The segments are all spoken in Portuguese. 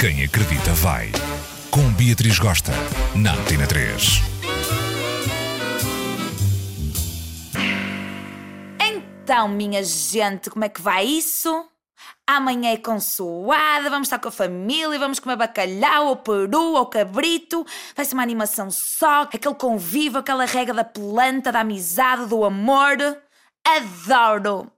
Quem acredita vai. Com Beatriz Gosta, na Antena 3. Então, minha gente, como é que vai isso? Amanhã é consoada, vamos estar com a família, vamos comer bacalhau, ou peru, ou cabrito. Vai ser uma animação só, aquele convívio, aquela regra da planta, da amizade, do amor. Adoro!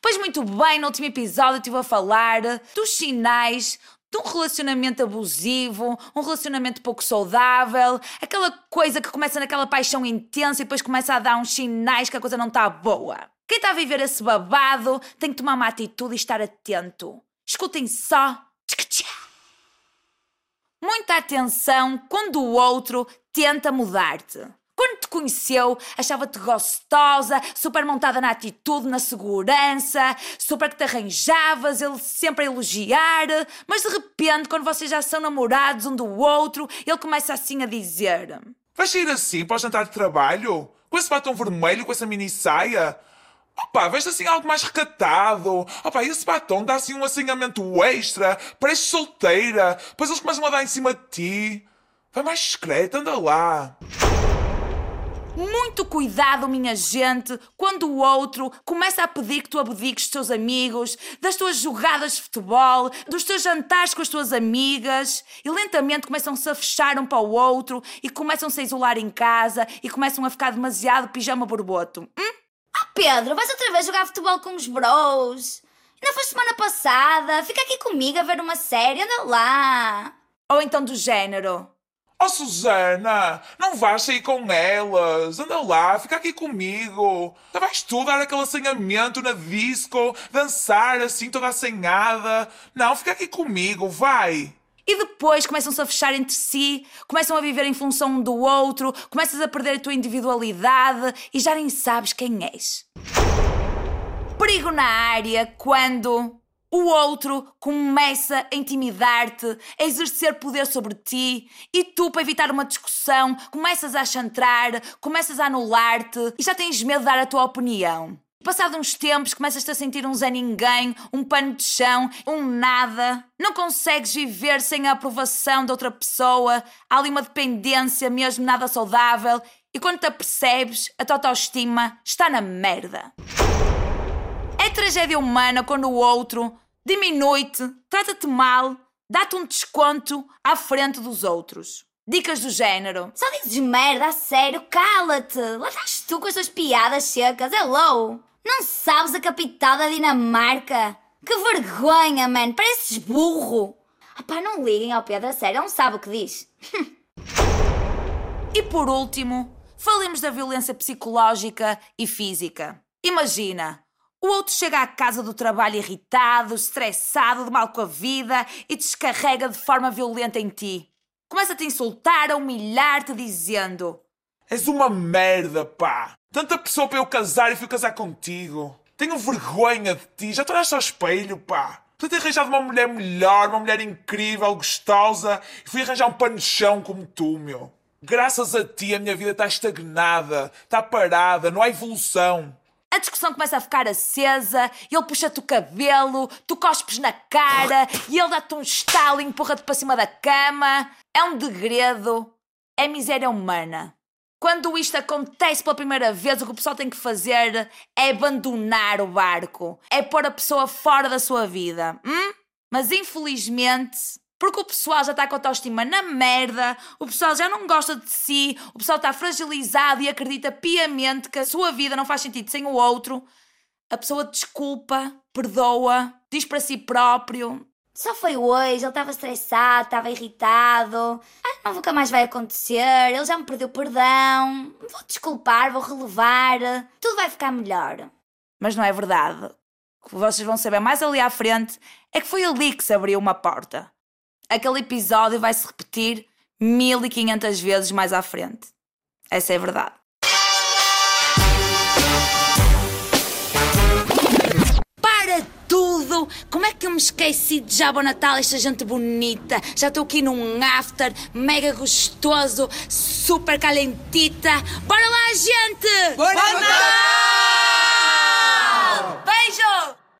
Pois muito bem, no último episódio estive a falar dos sinais de um relacionamento abusivo, um relacionamento pouco saudável, aquela coisa que começa naquela paixão intensa e depois começa a dar uns sinais que a coisa não está boa. Quem está a viver esse babado tem que tomar uma atitude e estar atento. Escutem só. Muita atenção quando o outro tenta mudar-te. Quando te conheceu, achava-te gostosa, super montada na atitude, na segurança, super que te arranjavas, ele sempre a elogiar, mas de repente, quando vocês já são namorados um do outro, ele começa assim a dizer: Vais sair assim para o jantar de trabalho? Com esse batom vermelho, com essa mini saia? Opa, veste assim algo mais recatado. Opa, esse batom dá assim um assinhamento extra. Parece solteira. Depois eles começam a dar em cima de ti. Vai mais discreto, anda lá. Muito cuidado, minha gente, quando o outro começa a pedir que tu abdiques dos teus amigos, das tuas jogadas de futebol, dos teus jantares com as tuas amigas, e lentamente começam-se a fechar um para o outro e começam-se a isolar em casa e começam a ficar demasiado pijama borboto. Hum? Oh Pedro, vais outra vez jogar futebol com os bros? Ainda foi semana passada. Fica aqui comigo a ver uma série, anda lá. Ou então do género. Oh Susana, não vais sair com elas. Anda lá, fica aqui comigo. Já vais tu dar aquele assanhamento na disco, dançar assim toda assanhada. Não, fica aqui comigo, vai. E depois começam-se a fechar entre si, começam a viver em função um do outro, começas a perder a tua individualidade e já nem sabes quem és. Perigo na área quando o outro começa a intimidar-te, a exercer poder sobre ti e tu, para evitar uma discussão, começas a chantrar, começas a anular-te e já tens medo de dar a tua opinião. Passado uns tempos, começas-te a sentir um Zé Ninguém, um pano de chão, um nada. Não consegues viver sem a aprovação de outra pessoa. Há ali uma dependência mesmo nada saudável. E quando te apercebes, a tua autoestima está na merda. É tragédia humana quando o outro diminui-te, trata-te mal, dá-te um desconto à frente dos outros. Dicas do género. Só dizes merda, a sério, cala-te. Lá estás tu com as tuas piadas secas, hello. Não sabes a capital da Dinamarca? Que vergonha, man, pareces burro. Ah pá, não liguem ao Pedro, a sério, não sabe o que diz. E por último, falemos da violência psicológica e física. Imagina, o outro chega à casa do trabalho irritado, estressado, de mal com a vida e descarrega de forma violenta em ti. Começa-te a insultar, a humilhar-te, dizendo: És uma merda, pá! Tanta pessoa para eu casar e fui casar contigo. Tenho vergonha de ti, já te olhaste ao espelho, pá. Tu ter arranjado uma mulher melhor, uma mulher incrível, gostosa, e fui arranjar um pano de chão como tu, meu. Graças a ti a minha vida está estagnada, está parada, não há evolução. A discussão começa a ficar acesa, ele puxa-te o cabelo, tu cospes na cara e ele dá-te um estalo e empurra-te para cima da cama. É um degredo, é miséria humana. Quando isto acontece pela primeira vez, o que o pessoal tem que fazer é abandonar o barco, é pôr a pessoa fora da sua vida. Hum? Mas infelizmente, porque o pessoal já está com a autoestima na merda, o pessoal já não gosta de si, o pessoal está fragilizado e acredita piamente que a sua vida não faz sentido sem o outro. A pessoa desculpa, perdoa, diz para si próprio: Só foi hoje, ele estava estressado, estava irritado. Ah, não nunca mais vai acontecer, ele já me perdeu perdão. Vou desculpar, vou relevar. Tudo vai ficar melhor. Mas não é verdade. O que vocês vão saber mais ali à frente é que foi ali que se abriu uma porta. Aquele episódio vai se repetir 1500 vezes mais à frente. Essa é a verdade. Para tudo! Como é que eu me esqueci de já bom Natal, esta gente bonita? Já estou aqui num after mega gostoso, super calentita. Bora lá, gente! Bora Natal!